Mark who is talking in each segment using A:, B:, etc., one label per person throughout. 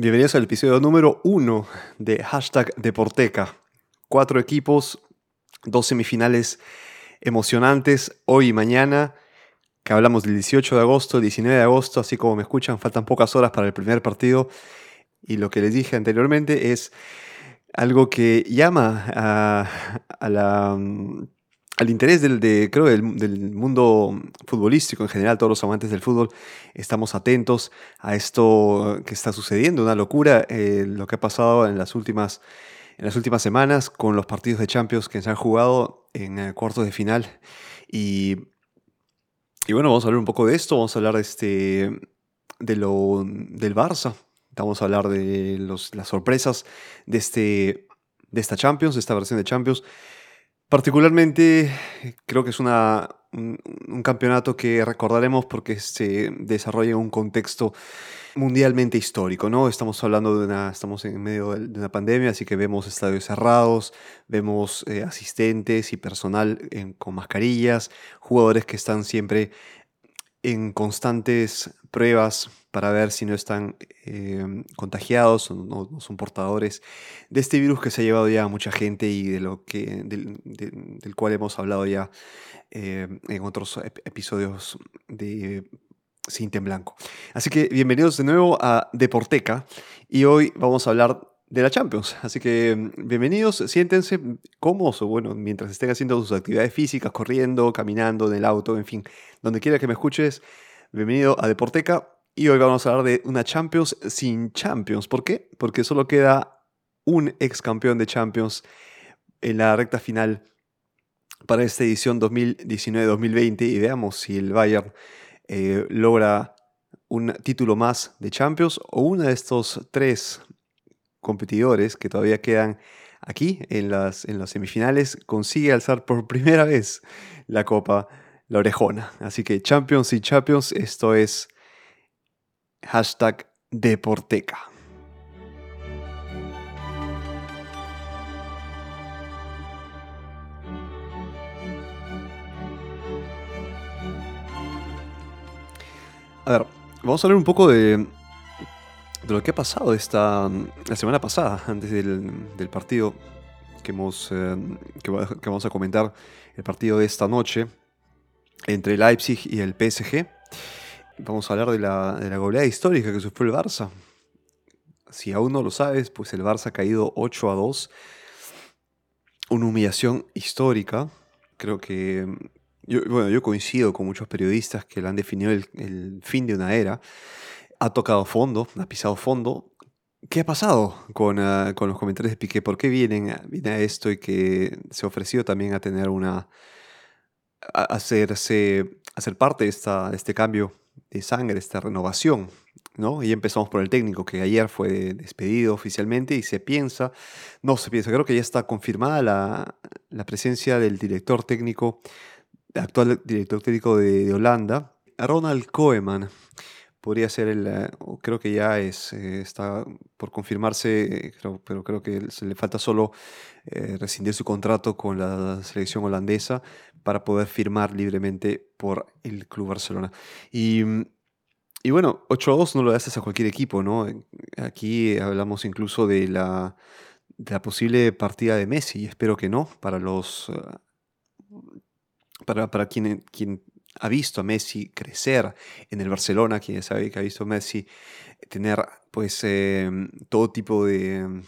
A: Bienvenidos al episodio número uno de hashtag Deporteca. Cuatro equipos, dos semifinales emocionantes hoy y mañana, que hablamos del 18 de agosto, 19 de agosto, así como me escuchan, faltan pocas horas para el primer partido. Y lo que les dije anteriormente es algo que llama a, la al interés del, de, creo, del, mundo futbolístico en general, todos los amantes del fútbol, estamos atentos a esto que está sucediendo, una locura, eh, lo que ha pasado en las, últimas, en las últimas semanas con los partidos de Champions que se han jugado en eh, cuartos de final. Y, y, bueno, vamos a hablar un poco de esto, vamos a hablar de, este, de lo, del Barça, vamos a hablar de los, las sorpresas de, este, de esta Champions, de esta versión de Champions. Particularmente creo que es una, un, campeonato que recordaremos porque se desarrolla en un contexto mundialmente histórico, ¿no? Estamos hablando de una, estamos en medio de una pandemia, así que vemos estadios cerrados, vemos eh, asistentes y personal con mascarillas, jugadores que están siempre en constantes pruebas para ver si no están em, contagiados o no, son portadores de este virus que se ha llevado ya a mucha gente y de lo que, del, cual hemos hablado ya em, en otros episodios de Cinta en Blanco. Así que bienvenidos de nuevo a Deporteca y hoy vamos a hablar de la Champions. Así que bienvenidos, siéntense cómodos o bueno, mientras estén haciendo sus actividades físicas, corriendo, caminando en el auto, en fin, donde quiera que me escuches, bienvenido a Deporteca. Y hoy vamos a hablar de una Champions sin Champions. ¿Por qué? Porque solo queda un ex campeón de Champions en la recta final para esta edición 2019-2020 y veamos si el Bayern eh, logra un título más de Champions o uno de estos tres competidores que todavía quedan aquí en las, en las semifinales consigue alzar por primera vez la copa, la orejona. Así que Champions y Champions, esto es Hashtag Deporteca. A ver, vamos a hablar un poco de, lo que ha pasado esta, la semana pasada, antes del, partido que, hemos, eh, que, vamos a comentar, el partido de esta noche entre Leipzig y el PSG. Vamos a hablar de la, de la goleada histórica que sufrió el Barça. Si aún no lo sabes, pues el Barça ha caído 8 a 2. Una humillación histórica. Creo que. Yo, bueno, yo coincido con muchos periodistas que le han definido el, fin de una era. Ha tocado fondo, ha pisado fondo. ¿Qué ha pasado con, ah, con los comentarios de Piqué? ¿Por qué vienen, viene a esto y que se ha ofrecido también a tener una. a hacerse, a ser parte de, esta, de este cambio de sangre, esta renovación. ¿no? Y empezamos por el técnico, que ayer fue despedido oficialmente y se piensa, no se piensa, creo que ya está confirmada la, presencia del director técnico, actual director técnico de, Holanda, Ronald Koeman. Podría ser el, eh, creo que ya es, eh, está por confirmarse, pero creo que se le falta solo eh, rescindir su contrato con la selección holandesa para poder firmar libremente por el Club Barcelona. Y, y bueno, 8-2 no lo haces a cualquier equipo, ¿no? Aquí hablamos incluso de la, de la posible partida de Messi, y espero que no, para los... Para, para quien, quien ha visto a Messi crecer en el Barcelona, quien sabe que ha visto a Messi tener pues eh, todo tipo de,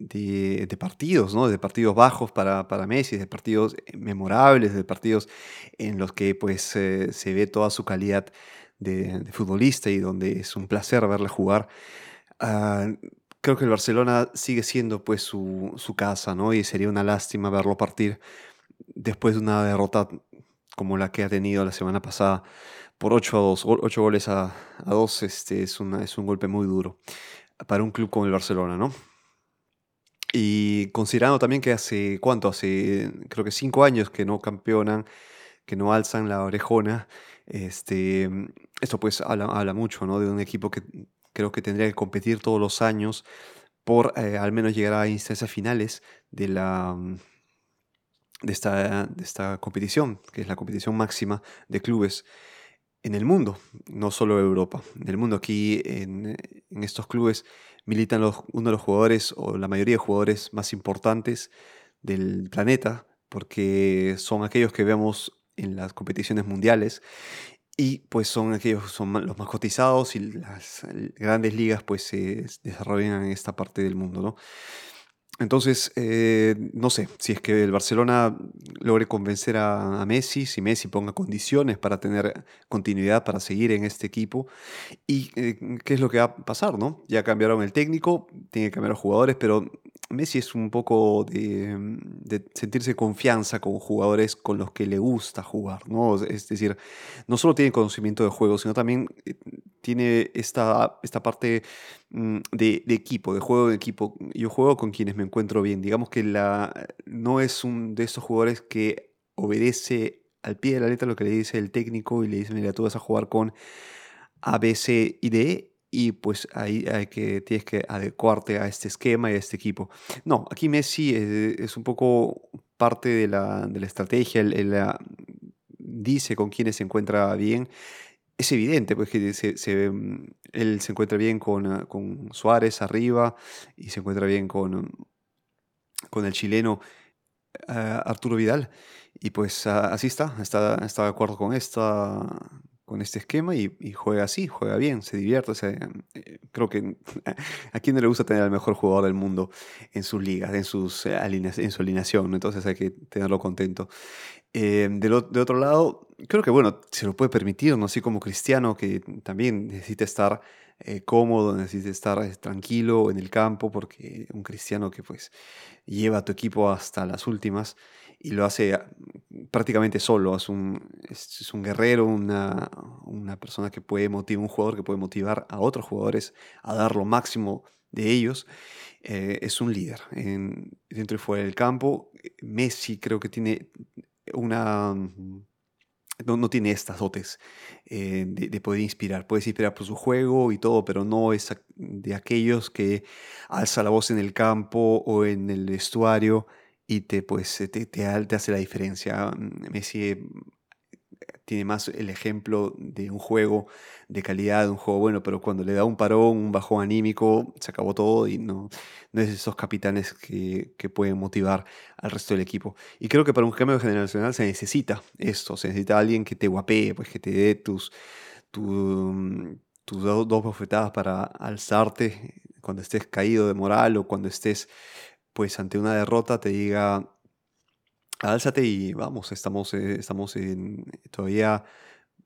A: de, partidos, ¿no? De partidos bajos para, para, Messi, de partidos memorables, de partidos en los que pues eh, se ve toda su calidad de, futbolista y donde es un placer verle jugar. Ah, creo que el Barcelona sigue siendo pues su, casa, ¿no? Y sería una lástima verlo partir después de una derrota como la que ha tenido la semana pasada por 8 a 2, 8 goles a, a 2, este, es, una, es un golpe muy duro para un club como el Barcelona, ¿no? Y considerando también que hace, ¿cuánto? Hace creo que cinco años que no campeonan, que no alzan la orejona, este, esto pues habla, mucho, ¿no? De un equipo que creo que tendría que competir todos los años por eh, al menos llegar a instancias finales de la de esta, de esta competición, que es la competición máxima de clubes en el mundo, no solo Europa. En el mundo aquí, en, estos clubes, militan uno de los jugadores o la mayoría de jugadores más importantes del planeta, porque son aquellos que vemos en las competiciones mundiales y pues son aquellos son los más cotizados y las grandes ligas pues se desarrollan en esta parte del mundo, ¿no? Entonces, eh, no sé, si es que el Barcelona logre convencer a, Messi, si Messi ponga condiciones para tener continuidad, para seguir en este equipo, y eh, qué es lo que va a pasar, ¿no? Ya cambiaron el técnico, tiene que cambiar los jugadores, pero Messi es un poco de, sentirse confianza con jugadores con los que le gusta jugar, ¿no? Es decir, no solo tiene conocimiento de juego, sino también eh, tiene esta, esta parte mm, de, equipo, de juego de equipo. Yo juego con quienes me encuentro bien. Digamos que la, no es un de esos jugadores que obedece al pie de la letra lo que le dice el técnico y le dice, mira, tú vas a jugar con A, B, C y D y pues ahí hay que, tienes que adecuarte a este esquema y a este equipo. No, aquí Messi es, un poco parte de la, de la estrategia, él, dice con quienes se encuentra bien es evidente, pues que se, mm, él se encuentra bien con, ah, con, Suárez arriba y se encuentra bien con, con el chileno ah, Arturo Vidal. Y pues ah, así está, está, está de acuerdo con, esta, con este esquema y, juega así, juega bien, se divierte. Eh, creo que a quien no le gusta tener al mejor jugador del mundo en sus ligas, en, sus, eh, en su alineación, entonces hay que tenerlo contento. Eh, de, otro lado, creo que bueno, se lo puede permitir, ¿no? Así como Cristiano, que también necesita estar cómodo, necesita estar tranquilo en el campo, porque un cristiano que pues lleva a tu equipo hasta las últimas y lo hace ah, prácticamente solo, es un, es, un guerrero, una, una, persona que puede motivar, un jugador que puede motivar a otros jugadores a dar lo máximo de ellos. es un líder en, dentro y fuera del campo. Messi creo que tiene una... Mm, no, tiene estas dotes eh, de, poder inspirar. Puedes inspirar por su juego y todo, pero no es de aquellos que alza la voz en el campo o en el vestuario y te, pues, te, te, te hace la diferencia. Mm, Messi tiene más el ejemplo de un juego de calidad, de un juego bueno, pero cuando le da un parón, un bajón anímico, se acabó todo y no, no es esos capitanes que, que, pueden motivar al resto del equipo. Y creo que para un cambio generacional se necesita esto, se necesita alguien que te guapee, pues que te dé tus, tus dos, dos bofetadas para alzarte cuando estés caído de moral o cuando estés pues ante una derrota, te diga álzate y vamos, estamos, eh, estamos en, todavía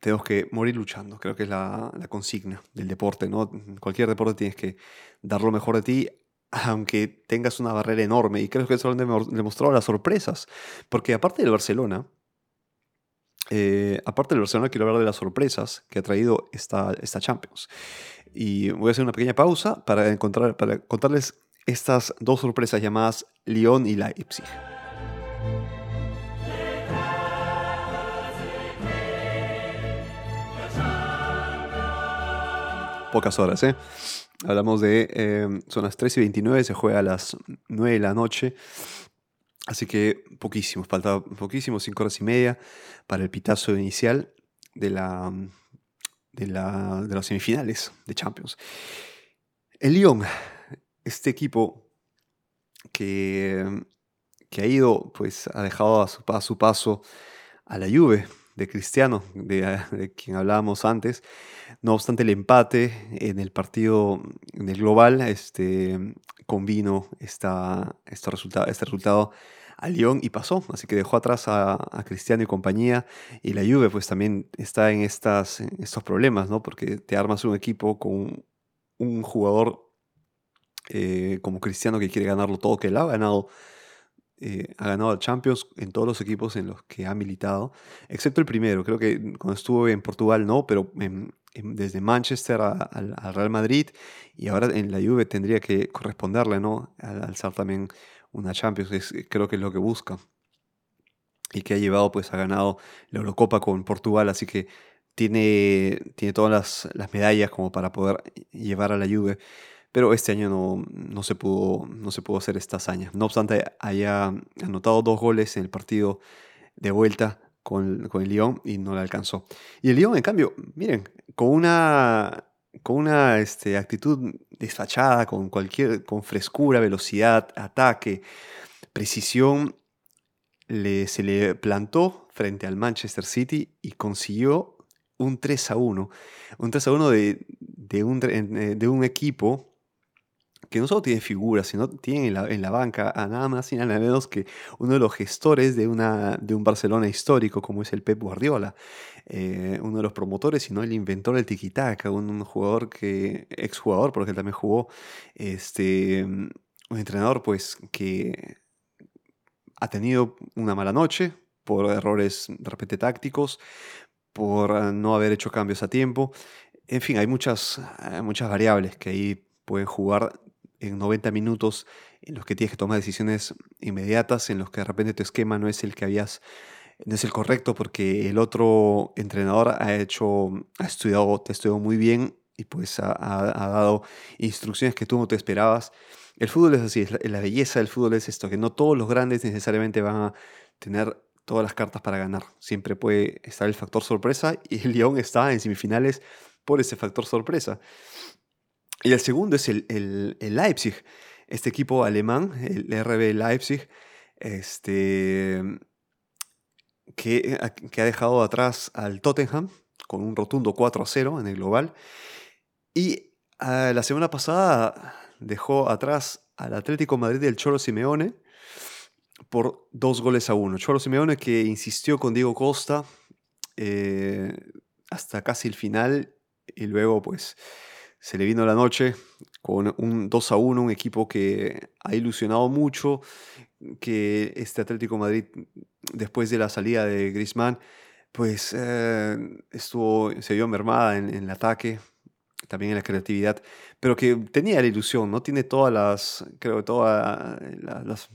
A: tenemos que morir luchando, creo que es la, consigna del deporte, ¿no? Cualquier deporte tienes que dar lo mejor de ti, aunque tengas una barrera enorme, y creo que eso lo demostrado las sorpresas, porque aparte del Barcelona, eh, aparte del Barcelona, quiero hablar de las sorpresas que ha traído esta, esta Champions. Y voy a hacer una pequeña pausa para, encontrar, para contarles estas dos sorpresas llamadas Lyon y Leipzig. pocas horas, ¿eh? Hablamos de, em, son las 3 y 29, se juega a las 9 de la noche. Así que poquísimo, falta poquísimo, 5 horas y media para el pitazo inicial de, la, de, la, de las semifinales de Champions. El Lyon, este equipo que, que ha ido, pues ha dejado a su, su paso a la Juve de Cristiano, de, de quien hablábamos antes, no obstante, el empate en el partido, en el global, este, convino esta, este, resultado, este resultado a Lyon y pasó. Así que dejó atrás a, Cristiano y compañía. Y la Juve pues también está en, estas, estos problemas, ¿no? Porque te armas un equipo con un jugador eh, como Cristiano que quiere ganarlo todo, que él ha ganado eh, ha ganado Champions en todos los equipos en los que ha militado, excepto el primero, creo que cuando estuvo en Portugal no, pero desde Manchester al Real Madrid y ahora en la Juve tendría que corresponderle ¿no? al alzar también una Champions, creo que es lo que busca y que ha llevado, pues ha ganado la Eurocopa con Portugal, así que tiene, tiene todas las, las medallas como para poder llevar a la Juve pero este año no, no, se pudo, no se pudo hacer esta hazaña. No obstante, haya anotado dos goles en el partido de vuelta con, el Lyon y no le alcanzó. Y el Lyon, en cambio, miren, con una, con una este, actitud desfachada, con, cualquier, con frescura, velocidad, ataque, precisión, le, se le plantó frente al Manchester City y consiguió un 3 a 1. Un 3 a 1 de, de, un, eh, de un equipo que no solo tiene figuras, sino tiene en la, banca a nada más y nada menos que uno de los gestores de, una, de un Barcelona histórico como es el Pep Guardiola, eh, uno de los promotores, sino el inventor del tiki-taka, un, jugador que, exjugador, porque él también jugó, este, un entrenador pues que ha tenido una mala noche por errores de repente tácticos, por no haber hecho cambios a tiempo. En fin, hay muchas, muchas variables que ahí pueden jugar en 90 minutos en los que tienes que tomar decisiones inmediatas, en los que de repente tu esquema no es el que habías, no es el correcto porque el otro entrenador ha hecho, ha estudiado, te estudiado muy bien y pues ha, dado instrucciones que tú no te esperabas. El fútbol es así, la belleza del fútbol es esto, que no todos los grandes necesariamente van a tener todas las cartas para ganar. Siempre puede estar el factor sorpresa y el Lyon está en semifinales por ese factor sorpresa. Y el segundo es el, el, Leipzig, este equipo alemán, el RB Leipzig, este, que, que, ha dejado atrás al Tottenham con un rotundo 4 a 0 en el global. Y ah, la semana pasada dejó atrás al Atlético Madrid del Cholo Simeone por dos goles a uno. Cholo Simeone que insistió con Diego Costa eh, hasta casi el final y luego pues se le vino la noche con un 2 a 1, un equipo que ha ilusionado mucho, que este Atlético Madrid, después de la salida de Griezmann, pues eh, estuvo, se vio mermada en, el ataque, también en la creatividad, pero que tenía la ilusión, ¿no? Tiene todas las, creo todas las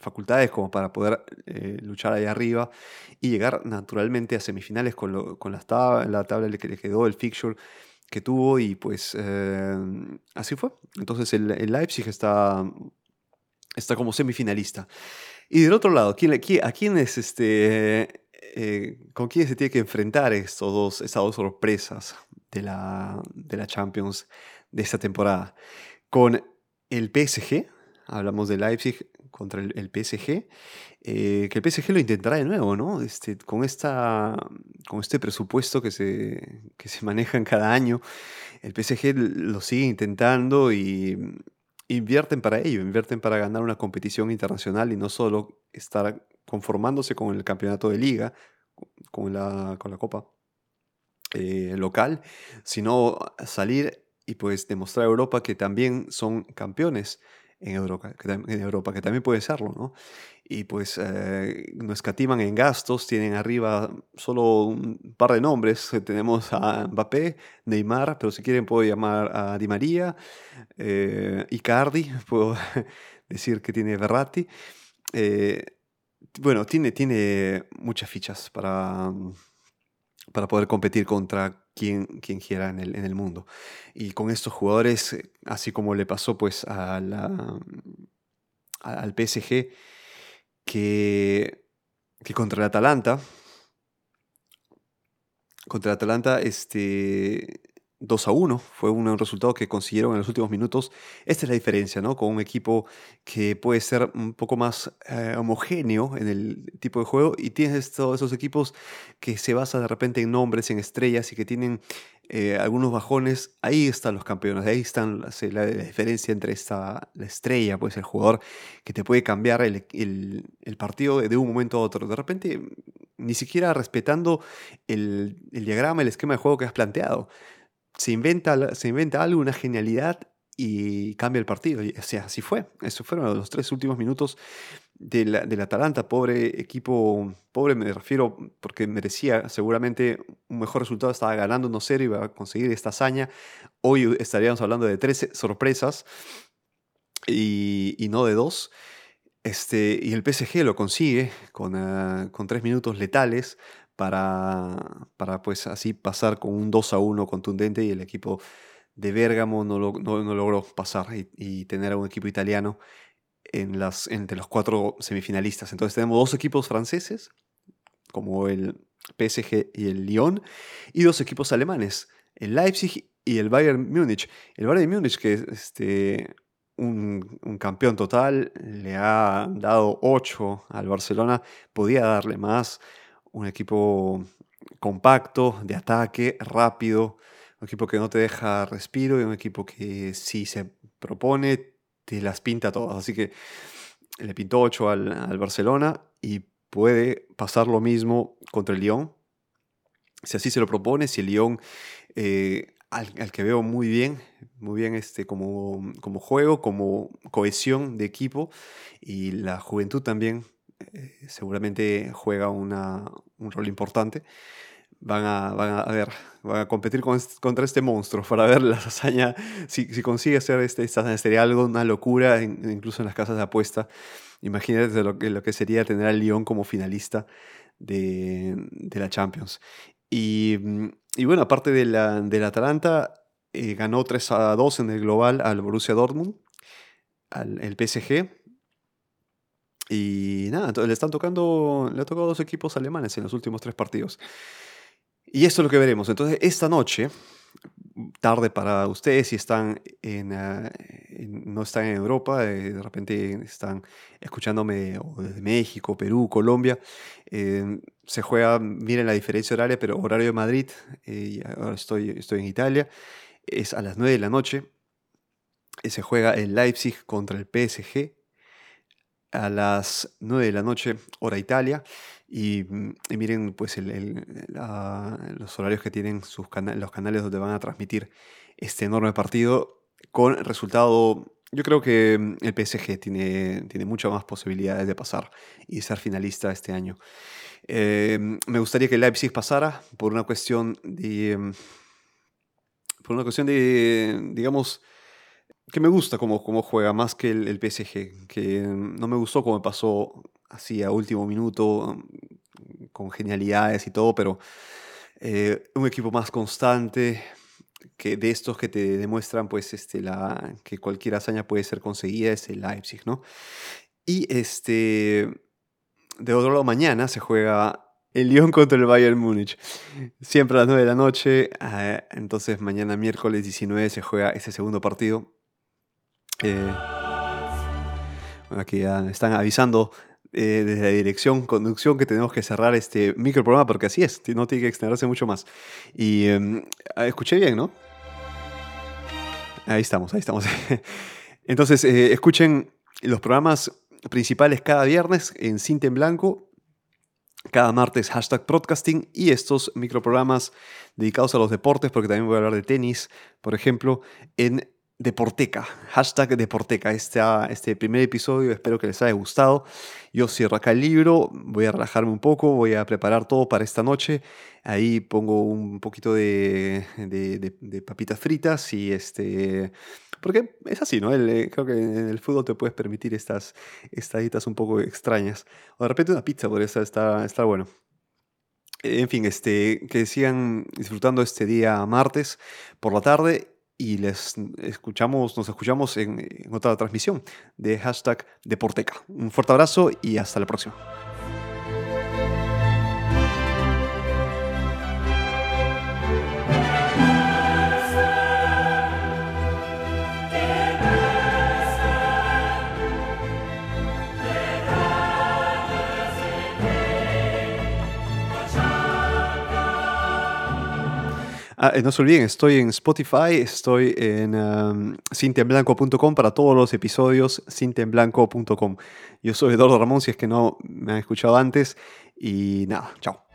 A: facultades como para poder eh, luchar ahí arriba y llegar naturalmente a semifinales con, con la, tabla, la tabla que le quedó, el fixture que tuvo y pues eh, así fue. Entonces el, Leipzig está, está como semifinalista. Y del otro lado, ¿quién, ¿a quién es este, eh, con quién se tiene que enfrentar estos dos, estas dos sorpresas de la, de la Champions de esta temporada? Con el PSG, hablamos de Leipzig contra el, PSG, eh, que el PSG lo intentará de nuevo, ¿no? Este, con, esta, con este presupuesto que se, que se maneja en cada año, el PSG lo sigue intentando y invierten para ello, invierten para ganar una competición internacional y no solo estar conformándose con el campeonato de liga, con la, con la copa eh, local, sino salir y pues demostrar a Europa que también son campeones en Europa, que, en Europa, que también puede serlo, ¿no? Y pues eh, no escatiman en gastos, tienen arriba solo un par de nombres, tenemos a Mbappé, Neymar, pero si quieren puedo llamar a Di María, eh, Icardi, puedo decir que tiene Verratti. Eh, bueno, tiene, tiene muchas fichas para, para poder competir contra quien, quien quiera en el, en el, mundo. Y con estos jugadores, eh, así como le pasó pues a al PSG, que, que contra el Atalanta, contra el Atalanta, este, 2 a 1. Fue un resultado que consiguieron en los últimos minutos. Esta es la diferencia, ¿no? Con un equipo que puede ser un poco más eh, homogéneo en el tipo de juego y tienes todos esos equipos que se basan de repente en nombres, en estrellas y que tienen eh, algunos bajones. Ahí están los campeones, ahí están la, diferencia entre esta, la estrella, pues el jugador que te puede cambiar el, partido de un momento a otro. De repente, ni siquiera respetando el diagrama, el esquema de juego que has planteado se inventa, se inventa algo, una genialidad y cambia el partido. o sea, así fue. Esos fueron los tres últimos minutos del, del Atalanta. Pobre equipo, pobre me refiero porque merecía seguramente un mejor resultado. Estaba ganando 1-0 y iba a conseguir esta hazaña. Hoy estaríamos hablando de 13 sorpresas y, no de dos. Este, y el PSG lo consigue con, uh, con tres minutos letales para, para pues así pasar con un 2 a 1 contundente y el equipo de Bérgamo no, no, logró pasar y, tener a un equipo italiano en las, entre los cuatro semifinalistas. Entonces tenemos dos equipos franceses como el PSG y el Lyon, y dos equipos alemanes, el Leipzig y el Bayern Múnich. El Bayern Múnich, que es este, un, un, campeón total, le ha dado 8 al Barcelona, podía darle más, un equipo compacto, de ataque, rápido, un equipo que no te deja respiro y un equipo que si se propone, te las pinta todas. Así que le pintó 8 al, Barcelona y puede pasar lo mismo contra el Lyon. Si así se lo propone, si el Lyon, eh, al, que veo muy bien, muy bien este, como, como juego, como cohesión de equipo y la juventud también eh, seguramente juega una, un rol importante van a, van a, ver, van a competir contra este monstruo para ver la hazaña. Si, si consigue hacer este, esta hazaña, sería algo, una locura, incluso en las casas de apuesta. Imagínate lo que, lo que sería tener al Lyon como finalista de, de la Champions. Y, y, bueno, aparte de la, del Atalanta, eh, ganó 3 a 2 en el global al Borussia Dortmund, al el PSG. Y nada, le están tocando, le ha tocado dos equipos alemanes en los últimos tres partidos. Y esto es lo que veremos. Entonces, esta noche, tarde para ustedes, si están en, ah, no están en Europa, eh, de repente están escuchándome desde México, Perú, Colombia, eh, se juega, miren la diferencia horaria, pero horario de Madrid, eh, ahora estoy, estoy en Italia, es a las 9 de la noche, se juega el Leipzig contra el PSG a las 9 de la noche, hora Italia. Mm, y, miren pues los horarios que tienen sus los canales donde van a transmitir este enorme partido con resultado... Yo creo que mm, el PSG tiene, tiene muchas más posibilidades de pasar y ser finalista este año. Eh, me gustaría que el Leipzig pasara por una cuestión de... Mm, por una cuestión de, digamos, que me gusta cómo, cómo juega más que el, PSG, que no me gustó cómo pasó así a último minuto, con genialidades y todo, pero eh, un equipo más constante, que de estos que te demuestran pues, este, la, que cualquier hazaña puede ser conseguida es el Leipzig, ¿no? Y este, de otro lado, mañana se juega el Lyon contra el Bayern Múnich. Siempre a las 9 de la noche. Eh, entonces mañana miércoles 19 se juega ese segundo partido. Aquí ya están avisando eh, desde la dirección, conducción, que tenemos que cerrar este microprograma porque así es, no tiene que extenderse mucho más. Y em, ah, escuché bien, ¿no? Ahí estamos, ahí estamos. Entonces, eh, escuchen los programas principales cada viernes en Cinta en Blanco, cada martes hashtag podcasting y estos microprogramas dedicados a los deportes, porque también voy a hablar de tenis, por ejemplo, en Deporteca, hashtag Deporteca. Este, este primer episodio espero que les haya gustado. Yo cierro acá el libro, voy a relajarme un poco, voy a preparar todo para esta noche. Ahí pongo un poquito de, de, papitas fritas y este... Porque es así, ¿no? Eh, creo que en el fútbol te puedes permitir estas estaditas un poco extrañas. O de repente una pizza podría estar, estar, estar bueno. En fin, este, que sigan disfrutando este día martes por la tarde y les escuchamos, nos escuchamos en, en otra transmisión de hashtag Deporteca. Un fuerte abrazo y hasta la próxima. Ah, eh, no se olviden, estoy en Spotify, estoy en um, para todos los episodios, cintenblanco.com. Yo soy Eduardo Ramón, si es que no me han escuchado antes. Y nada, chao.